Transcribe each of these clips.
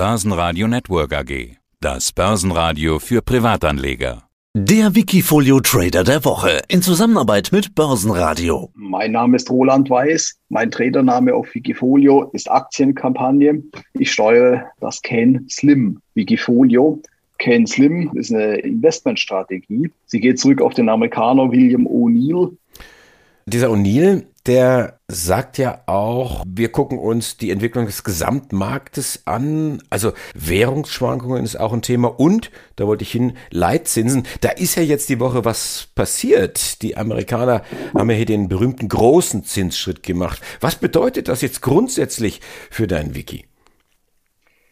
Börsenradio Network AG. Das Börsenradio für Privatanleger. Der Wikifolio Trader der Woche in Zusammenarbeit mit Börsenradio. Mein Name ist Roland Weiß. Mein Tradername auf Wikifolio ist Aktienkampagne. Ich steuere das Ken Slim Wikifolio. Ken Slim ist eine Investmentstrategie. Sie geht zurück auf den Amerikaner William O'Neill. Dieser O'Neill, der sagt ja auch, wir gucken uns die Entwicklung des Gesamtmarktes an. Also Währungsschwankungen ist auch ein Thema. Und, da wollte ich hin, Leitzinsen. Da ist ja jetzt die Woche was passiert. Die Amerikaner haben ja hier den berühmten großen Zinsschritt gemacht. Was bedeutet das jetzt grundsätzlich für dein Wiki?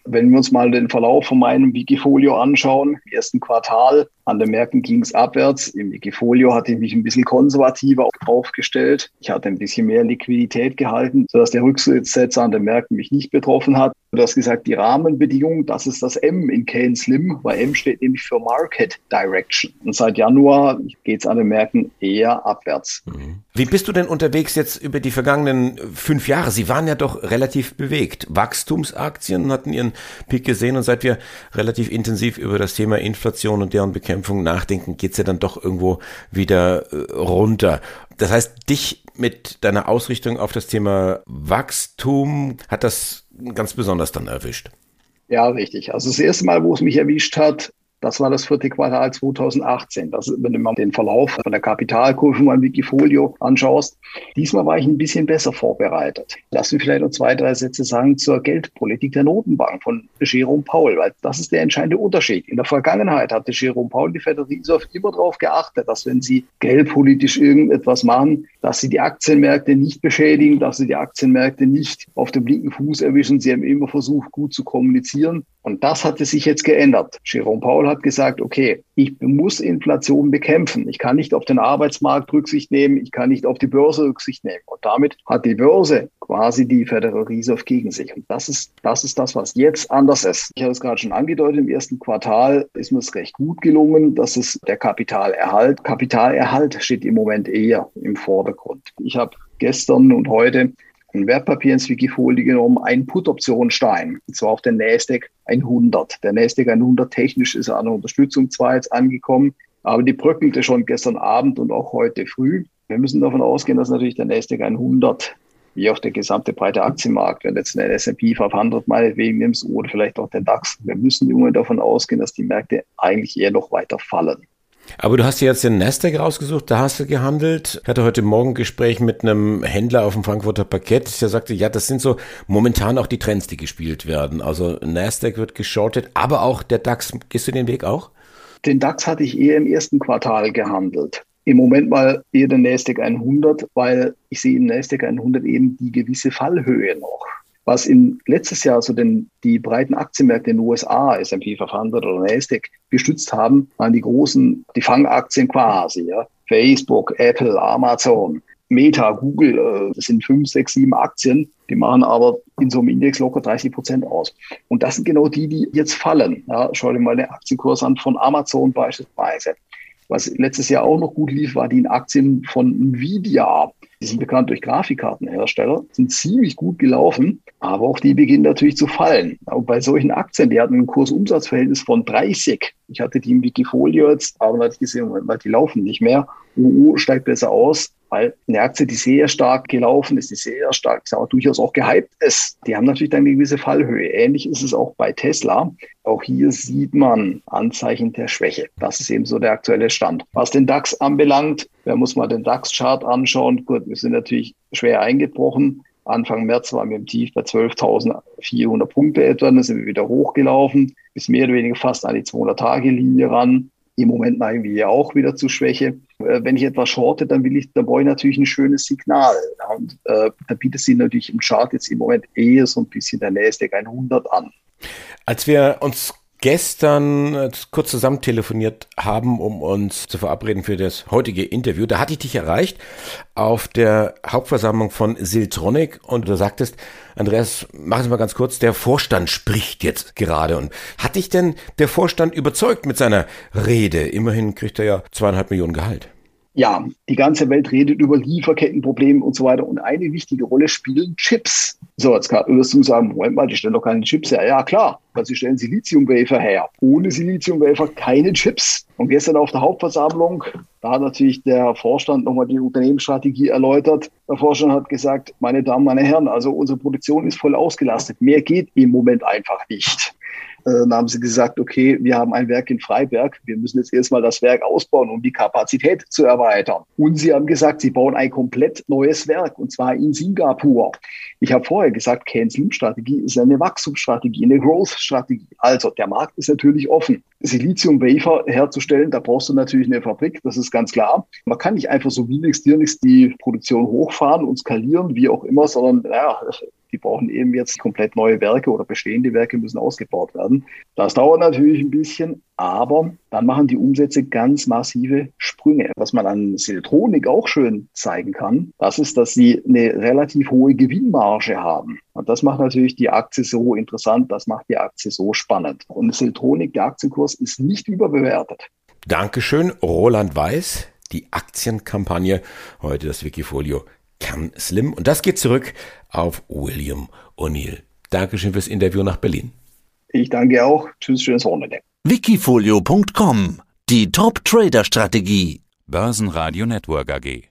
Wenn wir uns mal den Verlauf von meinem Wikifolio anschauen, im ersten Quartal an den Märkten ging es abwärts. Im Wikifolio hatte ich mich ein bisschen konservativer aufgestellt. Ich hatte ein bisschen mehr Liquidität gehalten, sodass der Rücksetzer an den Märkten mich nicht betroffen hat. Du hast gesagt, die Rahmenbedingungen, das ist das M in Kane Slim, weil M steht nämlich für Market Direction. Und seit Januar geht es an den Märkten eher abwärts. Mhm. Wie bist du denn unterwegs jetzt über die vergangenen fünf Jahre? Sie waren ja doch relativ bewegt. Wachstumsaktien hatten ihren Peak gesehen und seit wir relativ intensiv über das Thema Inflation und deren Bekämpfung nachdenken, geht's ja dann doch irgendwo wieder äh, runter. Das heißt, dich mit deiner Ausrichtung auf das Thema Wachstum hat das ganz besonders dann erwischt. Ja, richtig. Also das erste Mal, wo es mich erwischt hat, das war das vierte Quartal 2018. Das, wenn du mal den Verlauf von der Kapitalkurve mal im Wikifolio anschaust. Diesmal war ich ein bisschen besser vorbereitet. Lass mich vielleicht noch zwei, drei Sätze sagen zur Geldpolitik der Notenbank von Jerome Paul, weil das ist der entscheidende Unterschied. In der Vergangenheit hatte Jerome Paul die Federal Reserve immer darauf geachtet, dass wenn sie geldpolitisch irgendetwas machen, dass sie die Aktienmärkte nicht beschädigen, dass sie die Aktienmärkte nicht auf dem linken Fuß erwischen. Sie haben immer versucht, gut zu kommunizieren. Und das hatte sich jetzt geändert. Jerome Paul hat gesagt, okay, ich muss Inflation bekämpfen. Ich kann nicht auf den Arbeitsmarkt Rücksicht nehmen. Ich kann nicht auf die Börse Rücksicht nehmen. Und damit hat die Börse quasi die Federal Reserve gegen sich. Und das ist, das ist das, was jetzt anders ist. Ich habe es gerade schon angedeutet. Im ersten Quartal ist mir es recht gut gelungen. Das ist der Kapitalerhalt. Kapitalerhalt steht im Moment eher im Vordergrund. Ich habe gestern und heute ein Wertpapier ins Wikifolio genommen, ein Put-Option-Stein, und zwar auf den NASDAQ 100. Der NASDAQ 100 technisch ist an Unterstützung zwar jetzt angekommen, aber die bröckelte schon gestern Abend und auch heute früh. Wir müssen davon ausgehen, dass natürlich der NASDAQ 100 wie auch der gesamte breite Aktienmarkt, wenn jetzt eine S&P 500 meinetwegen nimmst oder vielleicht auch der DAX, wir müssen immer davon ausgehen, dass die Märkte eigentlich eher noch weiter fallen. Aber du hast dir jetzt den Nasdaq rausgesucht, da hast du gehandelt. Ich hatte heute Morgen ein Gespräch mit einem Händler auf dem Frankfurter Parkett, der sagte, ja, das sind so momentan auch die Trends, die gespielt werden. Also Nasdaq wird geschortet, aber auch der DAX. Gehst du den Weg auch? Den DAX hatte ich eher im ersten Quartal gehandelt. Im Moment mal eher den Nasdaq 100, weil ich sehe im Nasdaq 100 eben die gewisse Fallhöhe noch. Was in letztes Jahr so den, die breiten Aktienmärkte in den USA, S&P 500 oder Nasdaq, gestützt haben, waren die großen, die Fangaktien quasi, ja. Facebook, Apple, Amazon, Meta, Google, äh, das sind fünf, sechs, sieben Aktien, die machen aber in so einem Index locker 30 Prozent aus. Und das sind genau die, die jetzt fallen. Ja, schau dir mal den Aktienkurs an von Amazon beispielsweise. Was letztes Jahr auch noch gut lief, war die Aktien von Nvidia. Die sind bekannt durch Grafikkartenhersteller, sind ziemlich gut gelaufen, aber auch die beginnen natürlich zu fallen. Und bei solchen Aktien, die hatten ein Kursumsatzverhältnis von 30. Ich hatte die im Wikifolio jetzt, aber dann hatte ich gesehen, die laufen nicht mehr. UU steigt besser aus, weil eine Aktie, die sehr stark gelaufen ist, die sehr stark, ich sage durchaus auch gehypt ist, die haben natürlich dann eine gewisse Fallhöhe. Ähnlich ist es auch bei Tesla. Auch hier sieht man Anzeichen der Schwäche. Das ist eben so der aktuelle Stand. Was den DAX anbelangt, wer muss mal den DAX-Chart anschauen? Gut, wir sind natürlich schwer eingebrochen. Anfang März waren wir im Tief bei 12.400 Punkte etwa, dann sind wir wieder hochgelaufen, bis mehr oder weniger fast an die 200-Tage-Linie ran. Im Moment neigen wir ja auch wieder zu Schwäche. Äh, wenn ich etwas shorte, dann will ich, da brauche ich natürlich ein schönes Signal. Und äh, da bietet sich natürlich im Chart jetzt im Moment eher so ein bisschen der NASDAQ 100 an. Als wir uns gestern äh, kurz zusammen telefoniert haben, um uns zu verabreden für das heutige Interview. Da hatte ich dich erreicht auf der Hauptversammlung von Siltronic und du sagtest, Andreas, mach es mal ganz kurz, der Vorstand spricht jetzt gerade. Und hat dich denn der Vorstand überzeugt mit seiner Rede? Immerhin kriegt er ja zweieinhalb Millionen Gehalt. Ja, die ganze Welt redet über Lieferkettenprobleme und so weiter. Und eine wichtige Rolle spielen Chips. So, jetzt wirst du sagen, Moment mal, die stellen doch keine Chips her. Ja, klar, weil sie stellen Siliziumwafer her. Ohne Siliziumwafer keine Chips. Und gestern auf der Hauptversammlung, da hat natürlich der Vorstand nochmal die Unternehmensstrategie erläutert. Der Vorstand hat gesagt, meine Damen, meine Herren, also unsere Produktion ist voll ausgelastet. Mehr geht im Moment einfach nicht. Äh, dann haben sie gesagt, okay, wir haben ein Werk in Freiberg, wir müssen jetzt erstmal das Werk ausbauen, um die Kapazität zu erweitern. Und sie haben gesagt, sie bauen ein komplett neues Werk, und zwar in Singapur. Ich habe vorher gesagt, Can-Slim-Strategie ist eine Wachstumsstrategie, eine Growth-Strategie. Also der Markt ist natürlich offen. Silizium-Wafer herzustellen, da brauchst du natürlich eine Fabrik, das ist ganz klar. Man kann nicht einfach so wie nichts dir nichts die Produktion hochfahren und skalieren, wie auch immer, sondern ja, die brauchen eben jetzt komplett neue Werke oder bestehende Werke müssen ausgebaut werden. Das dauert natürlich ein bisschen, aber dann machen die Umsätze ganz massive Sprünge. Was man an Siltronik auch schön zeigen kann, das ist, dass sie eine relativ hohe Gewinnmarge haben. Und das macht natürlich die Aktie so interessant, das macht die Aktie so spannend. Und Siltronik, der Aktienkurs ist nicht überbewertet. Dankeschön, Roland Weiß. Die Aktienkampagne, heute das Wikifolio Can Slim. Und das geht zurück auf William O'Neill. Dankeschön fürs Interview nach Berlin. Ich danke auch. Tschüss, schönes Wochenende. Wikifolio.com Die Top-Trader-Strategie. Börsenradio Network AG.